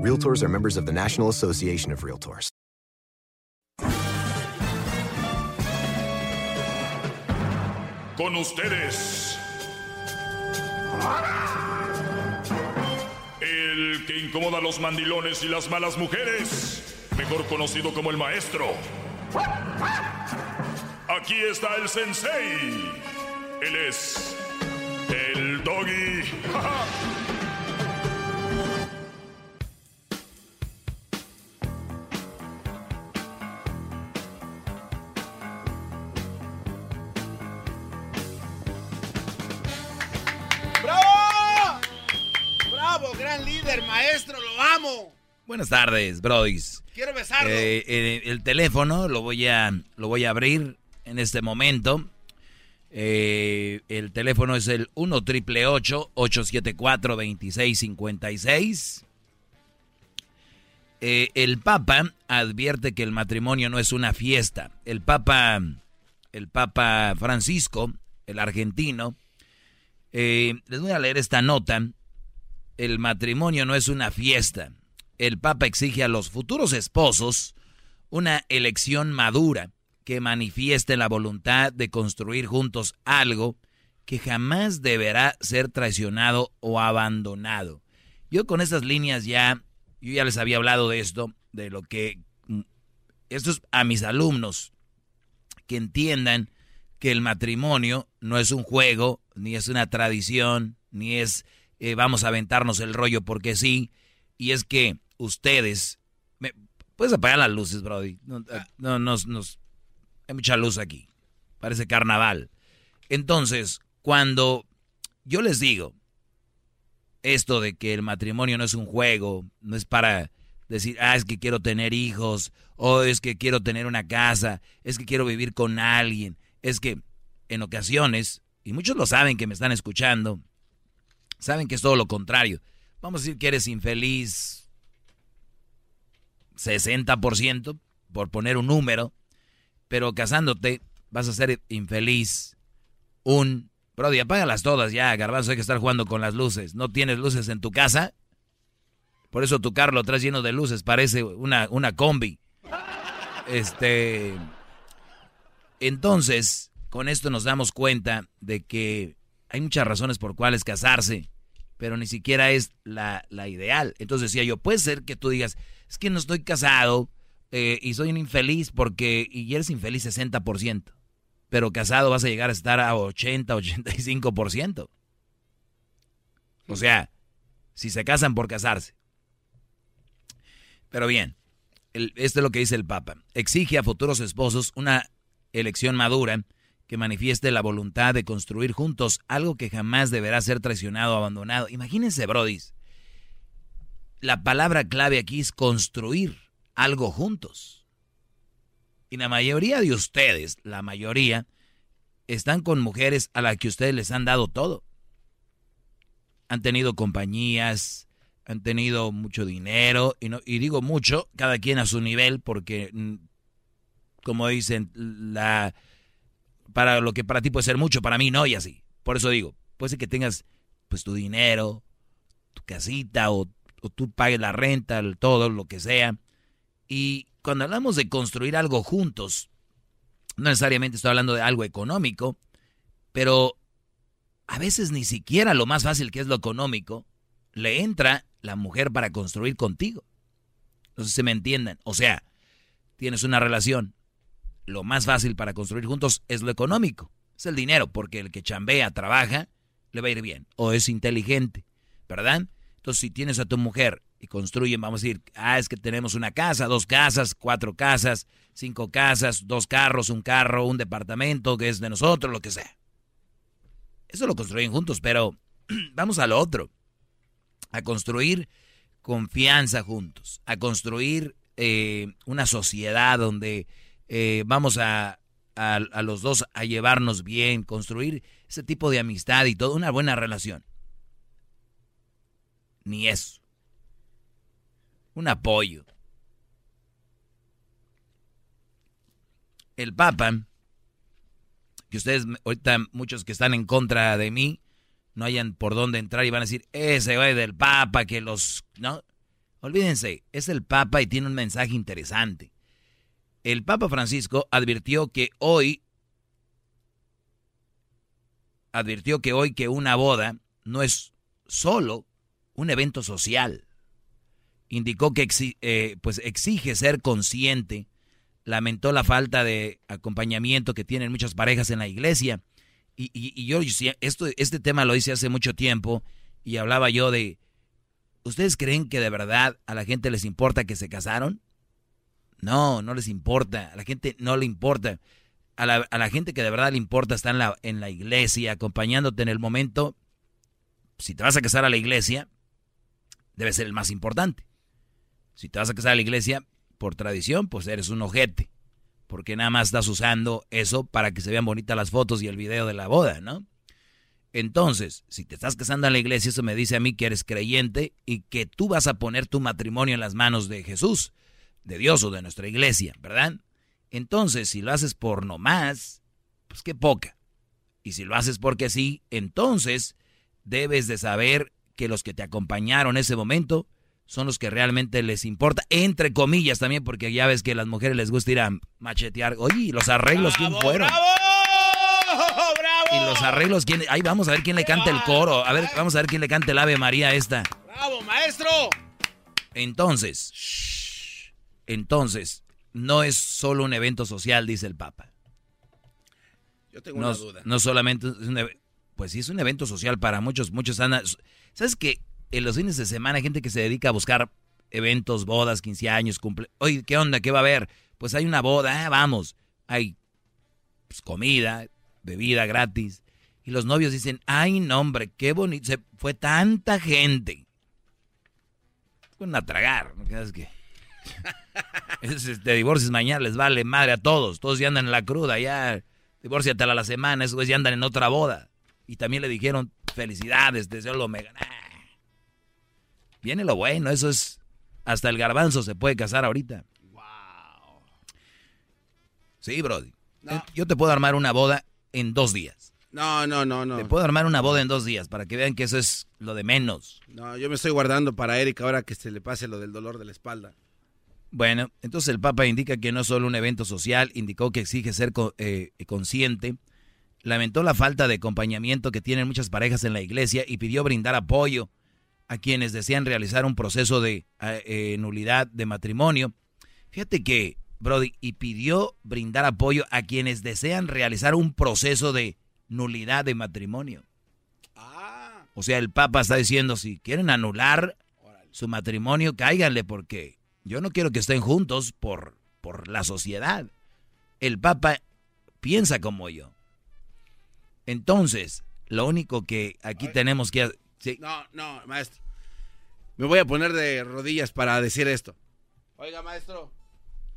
Realtors are members of the National Association of Realtors. Con ustedes. El que incomoda a los mandilones y las malas mujeres. Mejor conocido como el maestro. Aquí está el sensei. Él es el doggy. maestro! ¡Lo amo! Buenas tardes, Brodis. Quiero besarlo. Eh, eh, el teléfono lo voy a lo voy a abrir en este momento. Eh, el teléfono es el 1 triple 874 2656. Eh, el Papa advierte que el matrimonio no es una fiesta. El Papa, el Papa Francisco, el argentino, les voy a leer esta nota. El matrimonio no es una fiesta. El Papa exige a los futuros esposos una elección madura que manifieste la voluntad de construir juntos algo que jamás deberá ser traicionado o abandonado. Yo con estas líneas ya, yo ya les había hablado de esto, de lo que, mm, esto es a mis alumnos, que entiendan que el matrimonio no es un juego, ni es una tradición, ni es eh, vamos a aventarnos el rollo porque sí, y es que ustedes, me, puedes apagar las luces, Brody, no, no, nos, nos, hay mucha luz aquí, parece carnaval. Entonces, cuando yo les digo esto de que el matrimonio no es un juego, no es para decir, ah, es que quiero tener hijos, o es que quiero tener una casa, es que quiero vivir con alguien, es que en ocasiones, y muchos lo saben que me están escuchando, saben que es todo lo contrario. Vamos a decir que eres infeliz 60%, por poner un número, pero casándote vas a ser infeliz un... Brody, apágalas todas ya, garbanzo, hay que estar jugando con las luces. ¿No tienes luces en tu casa? Por eso tu carro lo traes lleno de luces, parece una, una combi. Este... Entonces, con esto nos damos cuenta de que hay muchas razones por cuales casarse, pero ni siquiera es la, ideal. Entonces decía yo, puede ser que tú digas, es que no estoy casado eh, y soy un infeliz porque, y eres infeliz 60%, pero casado vas a llegar a estar a 80, 85%. O sea, si se casan por casarse. Pero bien, esto es lo que dice el Papa. Exige a futuros esposos una elección madura que manifieste la voluntad de construir juntos algo que jamás deberá ser traicionado o abandonado. Imagínense, brodis. La palabra clave aquí es construir algo juntos. Y la mayoría de ustedes, la mayoría, están con mujeres a las que ustedes les han dado todo. Han tenido compañías, han tenido mucho dinero, y, y digo mucho, cada quien a su nivel, porque, mm, como dicen, la para lo que para ti puede ser mucho, para mí no, y así. Por eso digo, puede ser que tengas pues tu dinero, tu casita, o, o tú pagues la renta, todo, lo que sea. Y cuando hablamos de construir algo juntos, no necesariamente estoy hablando de algo económico, pero a veces ni siquiera lo más fácil que es lo económico, le entra la mujer para construir contigo. No sé si me entiendan. O sea, tienes una relación. Lo más fácil para construir juntos es lo económico. Es el dinero, porque el que chambea, trabaja, le va a ir bien. O es inteligente, ¿verdad? Entonces, si tienes a tu mujer y construyen, vamos a decir, ah, es que tenemos una casa, dos casas, cuatro casas, cinco casas, dos carros, un carro, un departamento que es de nosotros, lo que sea. Eso lo construyen juntos, pero vamos a lo otro. A construir confianza juntos, a construir eh, una sociedad donde eh, vamos a, a, los dos a llevarnos bien, construir ese tipo de amistad y toda una buena relación. Ni eso. Un apoyo. El Papa, que ustedes, ahorita muchos que están en contra de mí, no hayan por dónde entrar y van a decir, ese güey del Papa, que los... No, olvídense, es el Papa y tiene un mensaje interesante. El Papa Francisco advirtió que hoy, advirtió que hoy que una boda no es solo un evento social. Indicó que eh, pues exige ser consciente lamentó la falta de acompañamiento que tienen muchas parejas en la iglesia. Y, y, yo, esto, este tema lo hice hace mucho tiempo y hablaba yo de, ¿ustedes creen que de verdad a la gente les importa que se casaron? No, no les importa, a la gente no le importa. A la, a la gente que de verdad le importa está en la, en la iglesia, acompañándote en el momento. Si te vas a casar a la iglesia, debe ser el más importante. Si te vas a casar a la iglesia, por tradición, pues eres un ojete. Porque nada más estás usando eso para que se vean bonitas las fotos y el video de la boda, ¿no? Entonces, si te estás casando en la iglesia, eso me dice a mí que eres creyente y que tú vas a poner tu matrimonio en las manos de Jesús, de Dios o de nuestra iglesia, ¿verdad? Entonces, si lo haces por nomás, pues qué poca. Y si lo haces porque sí, entonces debes de saber que los que te acompañaron en ese momento son los que realmente les importa, entre comillas también, porque ya ves que a las mujeres les gusta ir a machetear. Oye, los arreglos, ¿quién fueron? ¡Bravo! ¡Bravo! Y los arreglos, ¿quién? Ahí vamos a ver quién le canta el coro. A ver, vamos a ver quién le canta el Ave María esta. ¡Bravo, maestro! Entonces, entonces, no es solo un evento social, dice el Papa. Yo tengo no, una duda. No solamente es un, pues sí es un evento social para muchos, muchos andan. ¿Sabes qué? en los fines de semana hay gente que se dedica a buscar eventos, bodas, 15 años, cumple. Oye, ¿qué onda? ¿Qué va a haber? Pues hay una boda, ah, vamos. Hay pues, comida, bebida gratis. Y los novios dicen, ay, no, hombre, qué bonito. Se fue tanta gente. Fueron a tragar, ¿no crees que? te divorcias mañana, les vale madre a todos. Todos ya andan en la cruda, ya. Divórciate a la semana, esos ya andan en otra boda. Y también le dijeron, felicidades, deseo lo mega. Viene lo bueno, eso es. Hasta el garbanzo se puede casar ahorita. Wow. Sí, Brody. No. Yo te puedo armar una boda en dos días. No, no, no, no. Te puedo armar una boda en dos días para que vean que eso es lo de menos. No, yo me estoy guardando para Eric ahora que se le pase lo del dolor de la espalda. Bueno, entonces el Papa indica que no es solo un evento social, indicó que exige ser eh, consciente, lamentó la falta de acompañamiento que tienen muchas parejas en la iglesia y pidió brindar apoyo a quienes desean realizar un proceso de eh, nulidad de matrimonio. Fíjate que, Brody, y pidió brindar apoyo a quienes desean realizar un proceso de nulidad de matrimonio. Ah. O sea, el Papa está diciendo, si quieren anular su matrimonio, cáiganle porque yo no quiero que estén juntos por, por la sociedad. El Papa piensa como yo. Entonces, lo único que aquí tenemos que Sí. No, no, maestro. Me voy a poner de rodillas para decir esto. Oiga, maestro,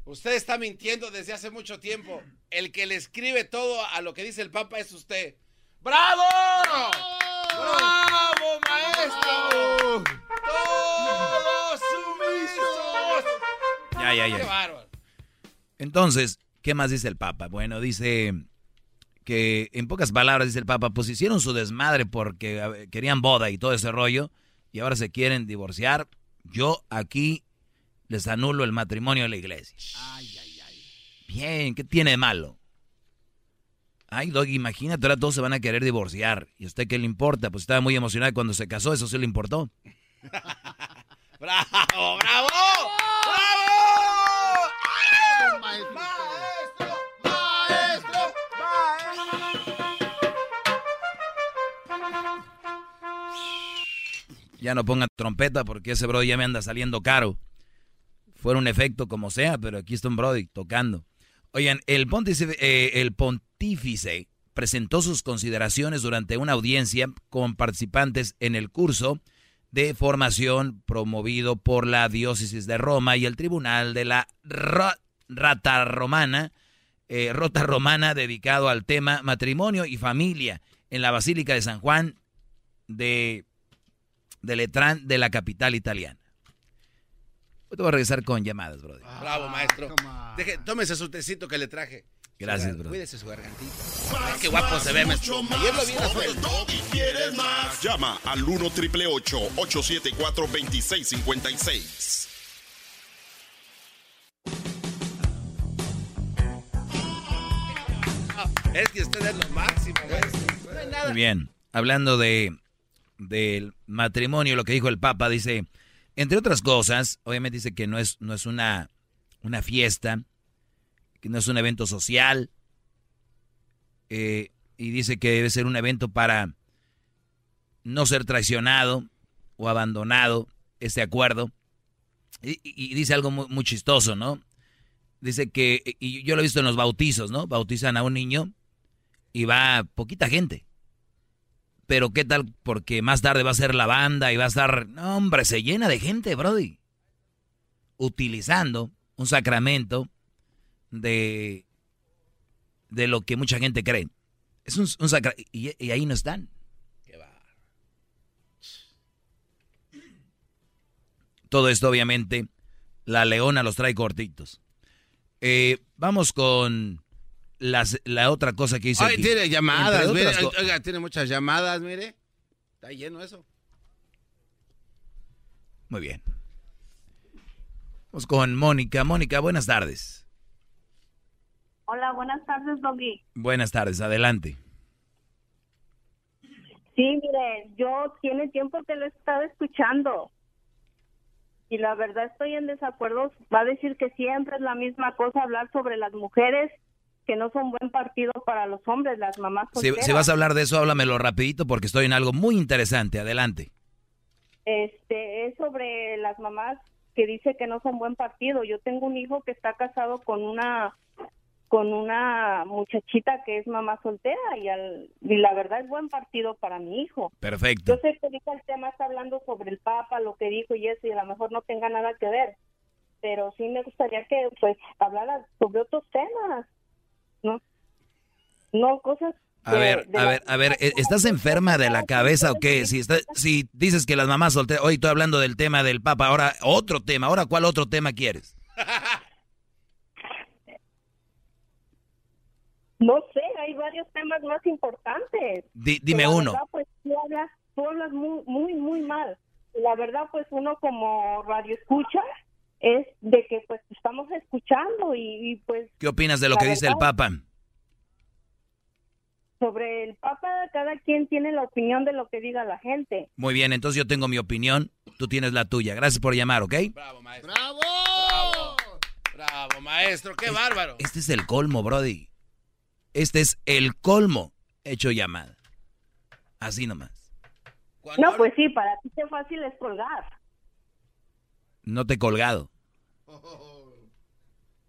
usted está mintiendo desde hace mucho tiempo. El que le escribe todo a lo que dice el Papa es usted. ¡Bravo! ¡Bravo, maestro! Ya, ya, ya. ¡Qué bárbaro! Entonces, ¿qué más dice el Papa? Bueno, dice que en pocas palabras dice el Papa, pues hicieron su desmadre porque querían boda y todo ese rollo y ahora se quieren divorciar. Yo aquí les anulo el matrimonio de la iglesia. Ay, ay, ay. Bien, ¿qué tiene de malo? Ay, Doggy, imagínate, ahora todos se van a querer divorciar. ¿Y a usted qué le importa? Pues estaba muy emocionado cuando se casó, eso sí le importó. ¡Bravo, bravo! Ya no pongan trompeta porque ese Brody ya me anda saliendo caro. Fuera un efecto como sea, pero aquí está un Brody tocando. Oigan, el pontífice, eh, el pontífice presentó sus consideraciones durante una audiencia con participantes en el curso de formación promovido por la diócesis de Roma y el tribunal de la Rata Romana, eh, Rota Romana dedicado al tema matrimonio y familia en la Basílica de San Juan de, de Letrán de la capital italiana. Hoy te voy a regresar con llamadas, brother. Bravo, maestro. Deje, tómese su tecito que le traje. Gracias, bro. Cuídese su gargantita. qué guapo se ve, maestro. Ayer lo vi en quieres más? Llama al 1 triple 874 2656. Es que usted es lo máximo, No Muy bien. Hablando de del matrimonio, lo que dijo el Papa, dice, entre otras cosas, obviamente dice que no es, no es una, una fiesta, que no es un evento social, eh, y dice que debe ser un evento para no ser traicionado o abandonado este acuerdo. Y, dice algo muy, chistoso, ¿no? Dice que, y yo lo he visto en los bautizos, ¿no? Bautizan a un niño y va poquita gente. Pero qué tal, porque más tarde va a ser la banda y va a estar, no, hombre, se llena de gente, Brody. Utilizando un sacramento de, de lo que mucha gente cree. Es un, sacramento. Y, ahí no están. Todo esto, obviamente, la leona los trae cortitos. Eh, vamos con las, la otra cosa que dice. Ay, tiene llamadas, mire. Oiga, tiene muchas llamadas, mire. Está lleno eso. Muy bien. Vamos con Mónica. Mónica, buenas tardes. Hola, buenas tardes, Doggy. Buenas tardes, adelante. Sí, mire, yo tiene tiempo que lo he estado escuchando. Y la verdad estoy en desacuerdo. Va a decir que siempre es la misma cosa hablar sobre las mujeres que no son buen partido para los hombres, las mamás Si, si, vas a hablar de eso, háblamelo rapidito porque estoy en algo muy interesante. Adelante. Este, es sobre las mamás que dice que no son buen partido. Yo tengo un hijo que está casado con una con una muchachita que es mamá soltera y, al, y la verdad es buen partido para mi hijo. Perfecto. Yo sé que ahorita el tema está hablando sobre el Papa, lo que dijo y eso, y a lo mejor no tenga nada que ver, pero sí me gustaría que pues hablara sobre otros temas, ¿no? No cosas a ver, a ver, a ver, ¿estás enferma de la cabeza o qué? Si, si dices que las mamás solteras, hoy estoy hablando del tema del Papa, ahora otro tema, ahora ¿cuál otro tema quieres? No sé, hay varios temas más importantes. dime uno. pues tú hablas, tú hablas muy, muy, muy mal. La verdad, pues uno como radio escucha es de que pues estamos escuchando y, pues... ¿Qué opinas de lo que dice el Papa? Sobre el Papa, cada quien tiene la opinión de lo que diga la gente. Muy bien, entonces yo tengo mi opinión, tú tienes la tuya. Gracias por llamar, ¿ok? Bravo, maestro. ¡Bravo! ¡Bravo! Bravo, maestro, qué bárbaro. Este es el colmo, Brody. Este es el colmo hecho llamada. Así nomás. No, pues sí, para ti es fácil es colgar. No te he colgado.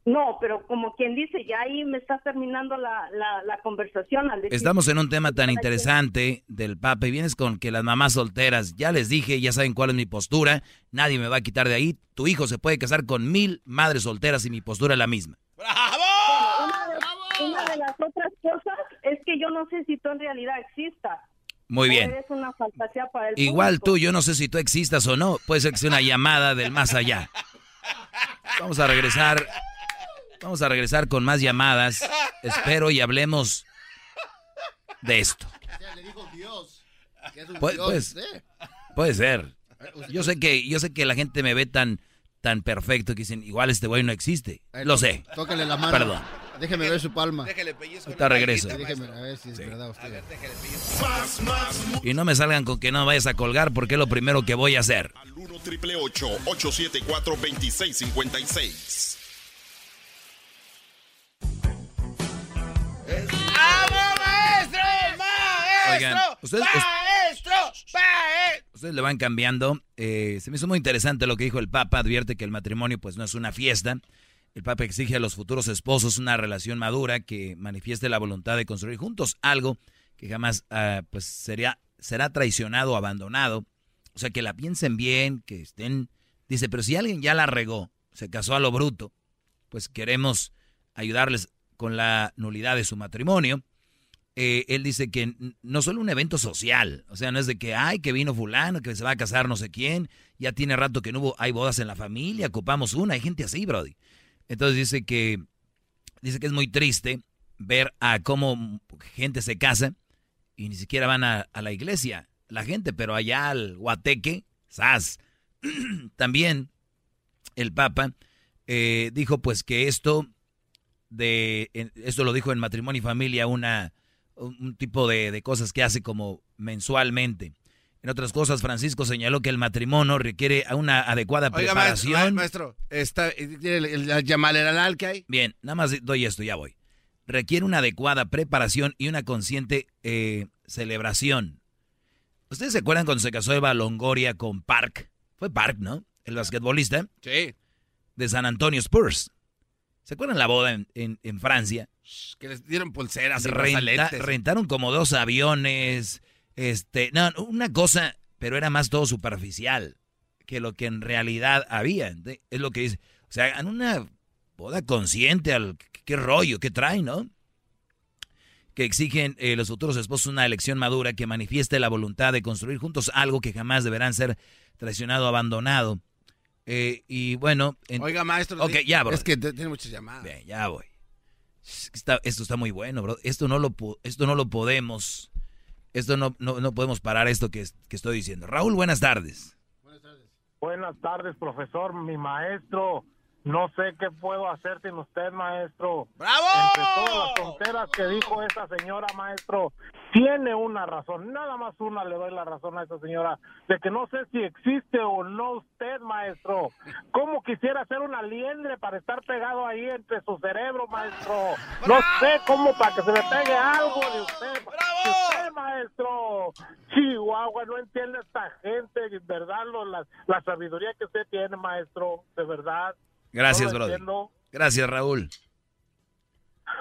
No, pero como quien dice, ya ahí me está terminando la, la, conversación. Estamos en un tema tan interesante del Papa y vienes con que las mamás solteras, ya les dije, ya saben cuál es mi postura, nadie me va a quitar de ahí. Tu hijo se puede casar con mil madres solteras y mi postura es la misma. ¡Bravo! una de las otras cosas es que yo no sé si tú en realidad existas. Muy bien. una fantasía para el Igual tú, yo no sé si tú existas o no. Puede ser que sea una llamada del más allá. Vamos a regresar. Vamos a regresar con más llamadas. Espero y hablemos de esto. pues, puede ser. Yo sé que yo sé que la gente me ve tan tan perfecto que dicen, igual este güey no existe. Lo sé. Tócale la mano. Perdón. Déjeme ver su palma. Déjele pellizco. Ahorita regreso. déjeme a ver si es verdad usted. A ver, más, más, y no me salgan con que no vayas a colgar porque es lo primero que voy a hacer. Al 1 triple 874 2656. ¡Vamos, maestro! ¡Maestro! Oigan, ustedes, ¡Maestro! ¡Maestro! Ustedes le van cambiando. Eh, se me hizo muy interesante lo que dijo el Papa. Advierte que el matrimonio pues no es una fiesta. El Papa exige a los futuros esposos una relación madura que manifieste la voluntad de construir juntos algo que jamás ah, pues sería, será traicionado o abandonado. O sea, que la piensen bien, que estén... Dice, pero si alguien ya la regó, se casó a lo bruto, pues queremos ayudarles con la nulidad de su matrimonio. Eh, él dice que no solo un evento social, o sea, no es de que, ay, que vino fulano, que se va a casar no sé quién, ya tiene rato que no hubo, hay bodas en la familia, ocupamos una, hay gente así, Brody. Entonces dice que, dice que es muy triste ver a cómo gente se casa y ni siquiera van a, la iglesia, la gente, pero allá al Guateque, ¡zas! También el Papa eh, dijo pues que esto de, esto lo dijo en Matrimonio y Familia, una un tipo de, cosas que hace como mensualmente. En otras cosas, Francisco señaló que el matrimonio requiere una adecuada preparación. Maestro, está, ¿tiene el, el, que hay? Bien, nada más doy esto, ya voy. Requiere una adecuada preparación y una consciente eh, celebración. ¿Ustedes se acuerdan cuando se casó Eva Longoria con Park? Fue Park, ¿no? El basquetbolista. Sí. De San Antonio Spurs. ¿Se acuerdan la boda en, Francia? Que les dieron pulseras y Rentaron como dos aviones. Este, no, una cosa, pero era más todo superficial que lo que en realidad había. Es lo que dice. O sea, en una boda consciente al qué rollo, qué trae, ¿no? Que exigen eh, los futuros esposos una elección madura que manifieste la voluntad de construir juntos algo que jamás deberán ser traicionado o abandonado. Eh, y bueno. Oiga, maestro. Ok, ya, bro. Es que tiene muchas llamadas. Bien, ya voy. esto está muy bueno, bro. Esto no lo, esto no lo podemos. Esto no, no, podemos parar esto que, que estoy diciendo. Raúl, buenas tardes. Buenas tardes. Buenas tardes, profesor, mi maestro. No sé qué puedo hacer sin usted, maestro. ¡Bravo! Entre todas las tonteras que dijo esa señora, maestro, tiene una razón, nada más una le doy la razón a esa señora, de que no sé si existe o no usted, maestro. ¿Cómo quisiera ser una liendre para estar pegado ahí entre su cerebro, maestro? No sé cómo para que se le pegue algo de usted. ¡Bravo! usted, maestro. Chihuahua, no entiende esta gente, verdad, la, la sabiduría que usted tiene, maestro, de verdad. Gracias, brother. Gracias, Raúl.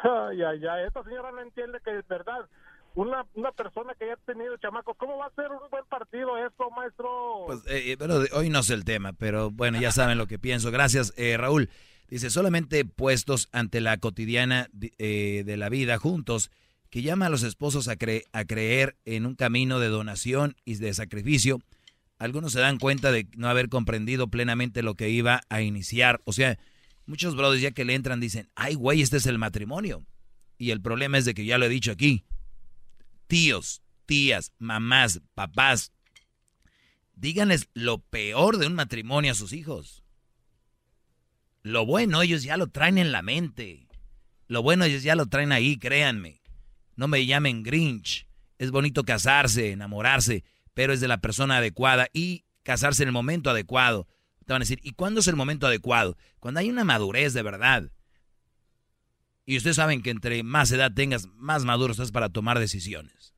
Ay, ay, ay. Esta señora no entiende que es verdad. Una, una persona que ya ha tenido chamacos, ¿cómo va a ser un buen partido esto, maestro? Pues, eh, pero hoy no sé el tema, pero bueno, ya saben lo que pienso. Gracias, eh, Raúl. Dice, solamente puestos ante la cotidiana eh, de la vida juntos, que llama a los esposos a, a creer en un camino de donación y de sacrificio algunos se dan cuenta de no haber comprendido plenamente lo que iba a iniciar. O sea, muchos brothers ya que le entran dicen, ay güey, este es el matrimonio. Y el problema es de que ya lo he dicho aquí. Tíos, tías, mamás, papás, díganles lo peor de un matrimonio a sus hijos. Lo bueno ellos ya lo traen en la mente. Lo bueno ellos ya lo traen ahí, créanme. No me llamen Grinch. Es bonito casarse, enamorarse, pero es de la persona adecuada y casarse en el momento adecuado. Te van a decir, ¿y cuándo es el momento adecuado? Cuando hay una madurez de verdad. Y ustedes saben que entre más edad tengas, más maduro estás para tomar decisiones.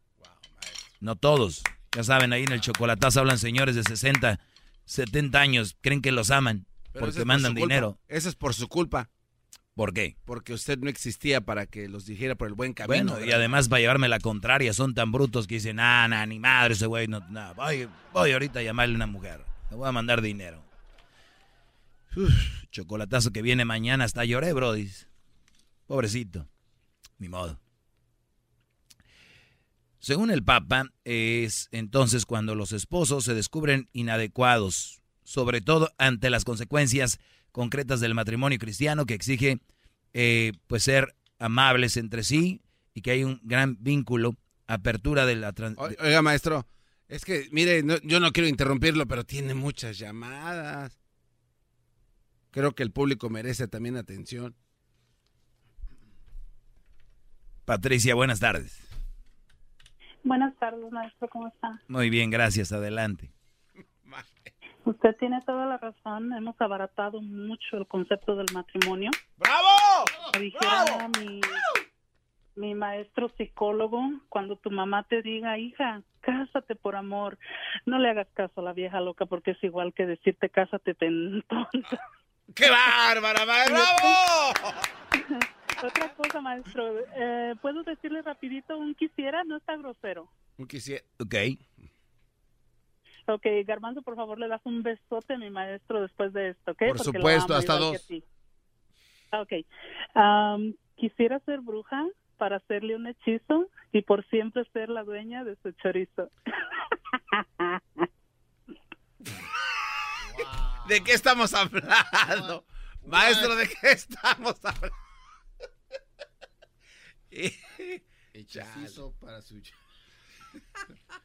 no todos. Ya saben, ahí en el chocolatazo hablan señores de 60, 70 años, creen que los aman porque mandan dinero. Eso es por su culpa. ¿Por qué? Porque usted no existía para que los dijera por el buen camino. Bueno, y además para llevarme la contraria, son tan brutos que dicen, ah, nah, ni madre ese güey, no, voy, voy ahorita a llamarle a una mujer, le voy a mandar dinero. chocolatazo que viene mañana, hasta lloré, brody. Pobrecito, ni modo. Según el Papa, es entonces cuando los esposos se descubren inadecuados, sobre todo ante las consecuencias concretas del matrimonio cristiano que exige eh, pues ser amables entre sí y que hay un gran vínculo, apertura de la... Oiga, maestro, es que, mire, yo no quiero interrumpirlo, pero tiene muchas llamadas. Creo que el público merece también atención. Patricia, buenas tardes. Buenas tardes, maestro, ¿cómo está? Muy bien, gracias, adelante. Usted tiene toda la razón. Hemos abaratado mucho el concepto del matrimonio. ¡Bravo! dijera Mi, mi maestro psicólogo, cuando tu mamá te diga, hija, cásate por amor, no le hagas caso a la vieja loca porque es igual que decirte cásate tonta. ¡Qué bárbara, maestro! ¡Bravo! Otra cosa, maestro, eh, ¿puedo decirle rapidito un quisiera? No está grosero. Un quisiera, ok. Ok, Garbanzo, por favor, le das un besote a mi maestro después de esto, ¿ok? Por supuesto, hasta dos. Ok. Um, quisiera ser bruja para hacerle un hechizo y por siempre ser la dueña de su chorizo. ¿De qué estamos hablando? Maestro, ¿de qué estamos hablando? Hechizo para su...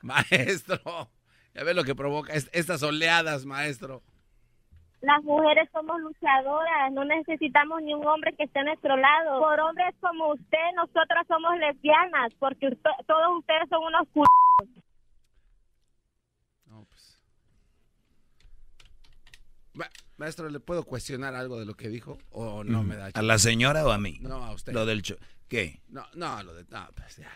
Maestro, ya ves lo que provoca estas oleadas, maestro. Las mujeres somos luchadoras, no necesitamos ni un hombre que esté a nuestro lado. Por hombres como usted, nosotras somos lesbianas, porque todos ustedes son unos c... No, pues. maestro, ¿le puedo cuestionar algo de lo que dijo? ¿O no mm, me da ¿A la señora o a mí? No, a usted. Lo del... ¿Qué? No, no, lo de... No, pues ya.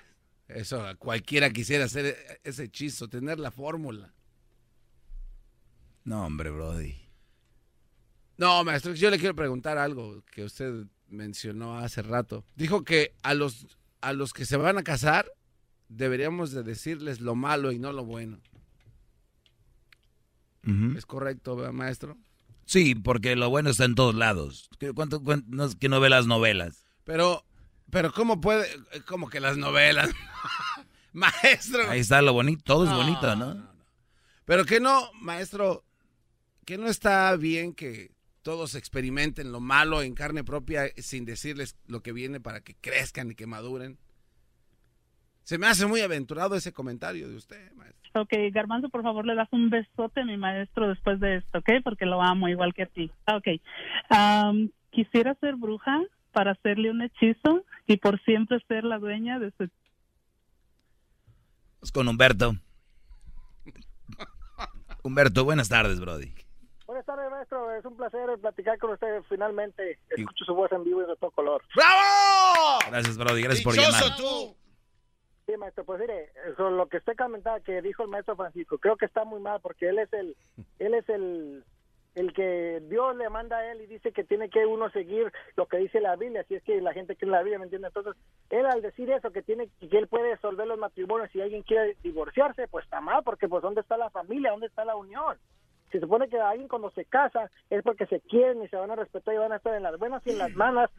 Eso, cualquiera quisiera hacer ese hechizo, tener la fórmula. No, hombre, Brody. No, maestro, yo le quiero preguntar algo que usted mencionó hace rato. Dijo que a los, a los que se van a casar deberíamos de decirles lo malo y no lo bueno. ¿Es correcto, maestro? Sí, porque lo bueno está en todos lados. ¿Cuánto, que no ve las novelas? Pero, pero ¿cómo puede? Como que las novelas. maestro. Ahí está lo bonito, todo es bonito, ¿no? Pero que no, maestro, que no está bien que todos experimenten lo malo en carne propia sin decirles lo que viene para que crezcan y que maduren. Se me hace muy aventurado ese comentario de usted, maestro. Ok, Garbanzo, por favor, le das un besote a mi maestro después de esto, ¿ok? Porque lo amo igual que a ti. Ok. quisiera ser bruja para hacerle un hechizo y por siempre ser la dueña de su... Pues con Humberto. Humberto, buenas tardes, Brody. Buenas tardes, maestro. Es un placer platicar con usted. Finalmente escucho su voz en vivo y de todo color. ¡Bravo! Gracias, Brody. Gracias por llamar. tú! Sí, maestro, pues mire, sobre lo que usted comentaba que dijo el maestro Francisco, creo que está muy mal porque él es el, él es el, el que Dios le manda a él y dice que tiene que uno seguir lo que dice la Biblia, si es que la gente que en la Biblia, ¿me entiende? Entonces, él al decir eso, que tiene que él puede resolver los matrimonios, si alguien quiere divorciarse, pues está mal, porque pues ¿dónde está la familia? ¿Dónde está la unión? Se supone que alguien cuando se casa es porque se quieren y se van a respetar y van a estar en las buenas y en las malas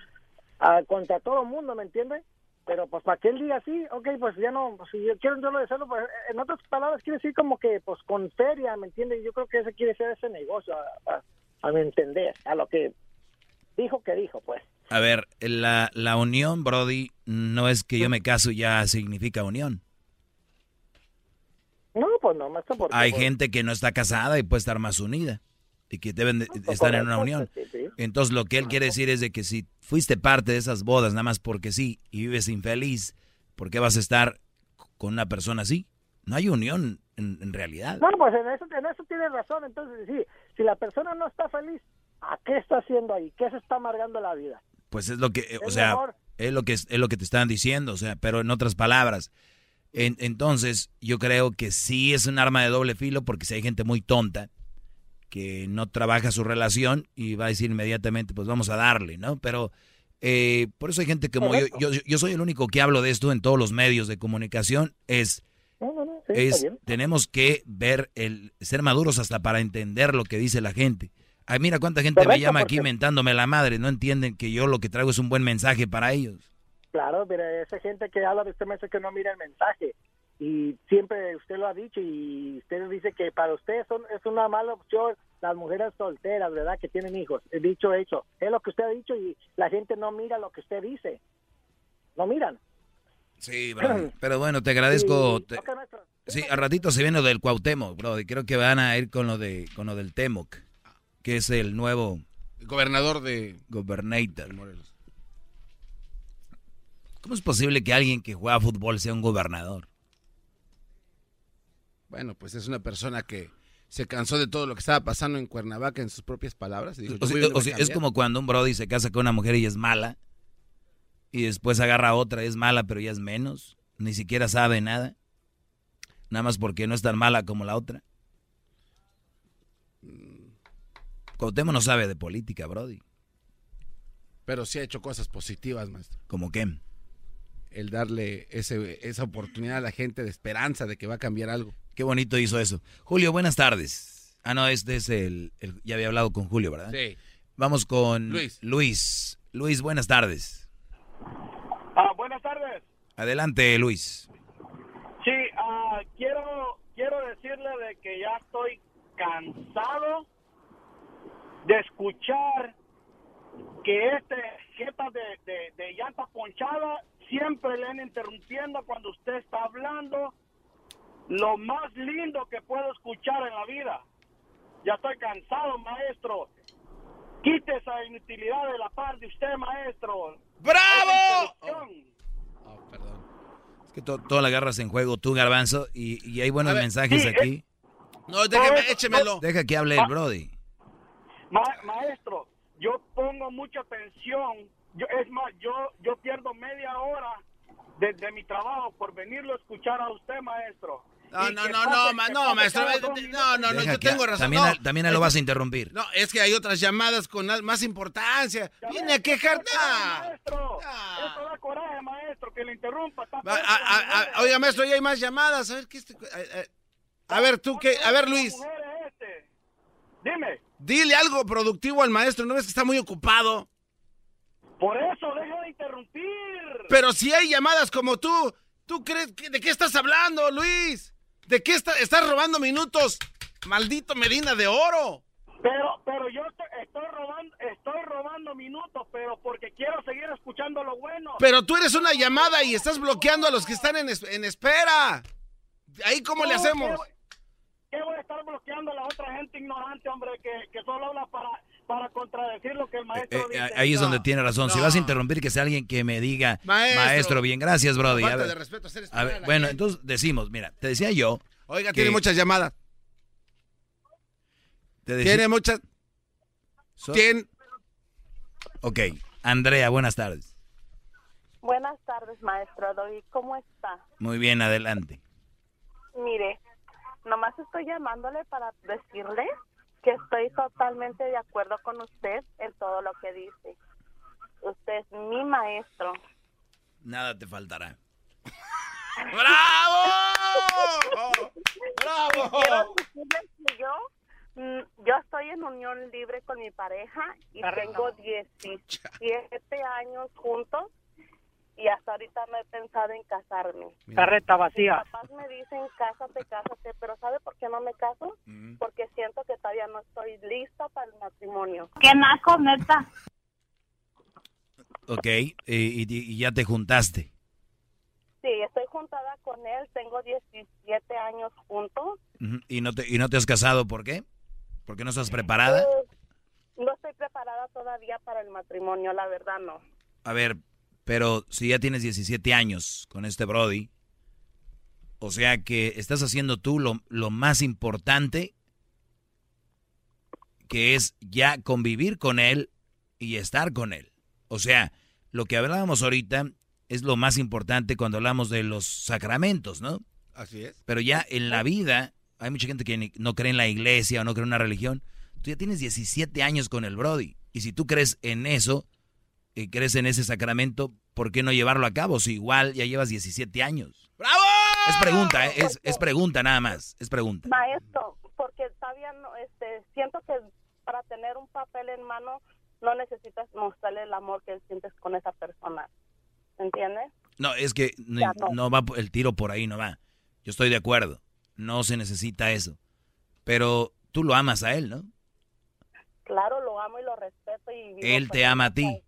ah, contra todo el mundo, ¿me entiende? Pero pues para que él diga así, ok, pues ya no, si yo quiero yo lo deseo, pues en otras palabras quiere decir como que pues con feria, ¿me entiendes? Yo creo que ese quiere ser ese negocio, a, mi entender, a lo que dijo que dijo, pues. A ver, la, la unión, Brody, no es que yo me caso ya significa unión. No, pues no, más porque... Hay pues gente que no está casada y puede estar más unida y que deben pues, estar en una unión. Entonces lo que él quiere decir es de que si fuiste parte de esas bodas nada más porque sí y vives infeliz, ¿por qué vas a estar con una persona así? No hay unión en, realidad. No, pues en eso, en eso tienes razón. Entonces, sí, si la persona no está feliz, ¿a qué está haciendo ahí? ¿Qué se está amargando la vida? Pues es lo que, o sea, es lo que es, lo que te están diciendo, o sea, pero en otras palabras. entonces, yo creo que sí es un arma de doble filo porque si hay gente muy tonta que no trabaja su relación y va a decir inmediatamente, pues vamos a darle, ¿no? Pero eh, por eso hay gente como yo, yo, yo soy el único que hablo de esto en todos los medios de comunicación, es, es tenemos que ver, el ser maduros hasta para entender lo que dice la gente. Ay, mira cuánta gente me llama aquí mentándome la madre, no entienden que yo lo que traigo es un buen mensaje para ellos. Claro, mira, esa gente que habla de usted me dice que no mira el mensaje y siempre usted lo ha dicho y usted dice que para usted son, es una mala opción las mujeres solteras, ¿verdad? Que tienen hijos. He dicho hecho. Es lo que usted ha dicho y la gente no mira lo que usted dice. No miran. Sí, bro. Pero bueno, te agradezco. Sí, a ratito se viene lo del Cuauhtémoc, bro. Y creo que van a ir con lo de con lo del Temoc, que es el nuevo gobernador de Gobernator. ¿Cómo es posible que alguien que juega fútbol sea un gobernador? Bueno, pues es una persona que se cansó de todo lo que estaba pasando en Cuernavaca en sus propias palabras. es como cuando un Brody se casa con una mujer y es mala. Y después agarra otra, es mala, pero ya es menos. Ni siquiera sabe nada. Nada más porque no es tan mala como la otra. Cuauhtémoc no sabe de política, Brody. Pero sí ha hecho cosas positivas, maestro. ¿Como qué? El darle ese, esa oportunidad a la gente de esperanza de que va a cambiar algo. Qué bonito hizo eso. Julio, buenas tardes. Ah, no, este es el, el ya había hablado con Julio, ¿verdad? Sí. Vamos con Luis. Luis. Luis, buenas tardes. Ah, buenas tardes. Adelante, Luis. Sí, ah, quiero quiero decirle de que ya estoy cansado de escuchar que este jeta de, de, de llanta ponchada siempre le han interrumpiendo cuando usted está hablando lo más lindo que puedo escuchar en la vida. Ya estoy cansado, maestro. Quite esa inutilidad de la par de usted, maestro. ¡Bravo! Es que to- todo la agarras en juego tú, Garbanzo, y, y hay buenos ver, mensajes sí, aquí. No, déjeme, échemelo. Deja que hable el Brody. Ma- maestro, yo pongo mucha atención. Yo, es más, yo, yo pierdo media hora de, de mi trabajo por venirlo a escuchar a usted, maestro. No, no, no, pase- no, ma- no, maestro. No, no, no, yo que- tengo razón. También, no. a, también a lo vas a interrumpir. No, es que hay otras llamadas con más importancia. Viene a quejar. Ah, ¡Ah! Maestro, eso da coraje, maestro, que le interrumpa. Está A- a- oiga, maestro, ya hay más llamadas. A ver, ¿qué este- a, a- a ver, tú qué. A ver, Luis. Este. Dime, Dile algo productivo al maestro. ¿No ves que está muy ocupado? por eso deja de interrumpir. Pero si hay llamadas como tú, ¿tú crees que, de qué estás hablando, Luis? ¿De qué está- estás robando minutos? Maldito Medina de Oro. Pero, pero yo estoy, robando, estoy robando minutos, pero porque quiero seguir escuchando lo bueno. Pero tú eres una llamada y estás bloqueando a los que están en, es- en espera. ¿Ahí cómo le hacemos? ¿qué voy- ¿Qué voy a estar bloqueando a la otra gente ignorante, hombre, que, que solo habla para, para contradecir lo que el maestro Eh, dice? ahí es donde tiene razón. Si vas a interrumpir, que sea alguien que me diga, Maestro. maestro, bien, gracias, Brody. Falta A ver, de respeto hacer a ver, bueno, gente. entonces decimos, mira, te decía yo. Oiga, que- tiene muchas llamadas. te Tiene muchas. So- Tiene. Ok, Andrea, buenas tardes. Buenas tardes, maestro David. ¿Cómo está? Muy bien, adelante. Mire, nomás estoy llamándole para decirle que estoy totalmente de acuerdo con usted en todo lo que dice. Usted es mi maestro. Nada te faltará. ¡Bravo! ¡Bravo! Quiero decirle que yo, mm, yo estoy en unión libre con mi pareja y tengo 17 años juntos y hasta ahorita no he pensado en casarme. Carreta vacía. Mis papás me dicen, cásate, cásate, pero ¿sabe por qué no me caso? Porque siento que todavía no estoy lista para el matrimonio. ¿Qué naco, neta? Ok, y, y- y ya te juntaste. Sí, estoy juntada con él, tengo 17 años juntos. ¿Y no, te, ¿Y no te has casado por qué? ¿Porque no estás preparada? Eh, no estoy preparada todavía para el matrimonio, la verdad no. A ver, pero si ya tienes 17 años con este Brody, o sea que estás haciendo tú lo, lo más importante, que es ya convivir con él y estar con él. O sea, lo que hablábamos ahorita es lo más importante cuando hablamos de los sacramentos, ¿no? Así es. Pero ya en la vida, hay mucha gente que no cree en la iglesia o no cree en una religión. Tú ya tienes 17 años con el Brody. Y si tú crees en eso, y crees en ese sacramento, ¿por qué no llevarlo a cabo? Si igual ya llevas 17 años. ¡Bravo! Es pregunta, ¿eh? es, es pregunta nada más. Es pregunta. Maestro, porque todavía no, este, siento que para tener un papel en mano no necesitas mostrarle el amor que sientes con esa persona. ¿Entiendes? No, es que no, no. no va el tiro por ahí, no va. Yo estoy de acuerdo. No se necesita eso. Pero tú lo amas a él, ¿no? Claro, lo amo y lo respeto. Y Él te ama a ti.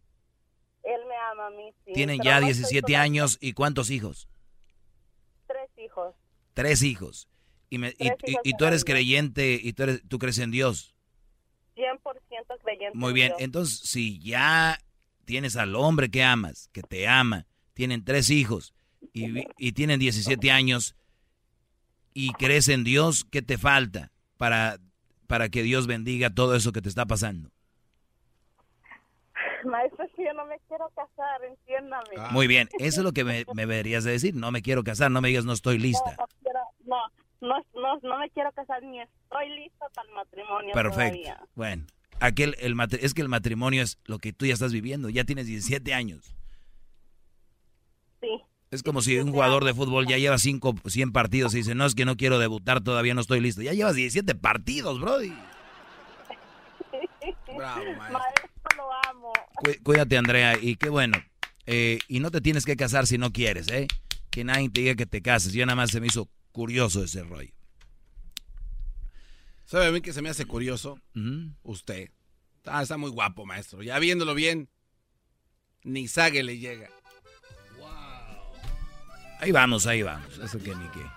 Sí. Tienen ya no estoy 17 todavía- años y ¿cuántos hijos? Tres hijos. Tres hijos. Y, me- y- Tres y- hijos y tú eres creyente y tú, eres, tú crees en Dios. 100% creyente. Muy en bien, Dios. entonces si ya tienes al hombre que amas, que te ama, tienen tres hijos y tienen 17 años y crees en Dios, ¿qué te falta para, para que Dios bendiga todo eso que te está pasando? Maestro, es que yo no me quiero casar, entiéndame. Ah. Muy bien, eso es lo que me, deberías de decir. No me quiero casar, no me digas no estoy lista. No, no, no, no, me quiero casar ni estoy lista para el matrimonio. Perfecto. Bueno, aquel, el, es que el matrimonio es lo que tú ya estás viviendo. Ya tienes 17 años. Sí. Es como si un jugador de fútbol ya lleva 5, 100 partidos y dice, no, es que no quiero debutar, todavía no estoy listo. Ya llevas 17 partidos, Brody. Bravo, maestro. Cuídate, Andrea, y qué bueno. Eh, y no te tienes que casar si no quieres, ¿eh? Que nadie te diga que te cases. Yo nada más se me hizo curioso ese rollo. ¿Sabe a mí que se me hace curioso? Usted. Ah, está muy guapo, maestro. Ya viéndolo bien, ni sague le llega. Ahí vamos, ahí vamos. Eso que ni qué.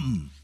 come.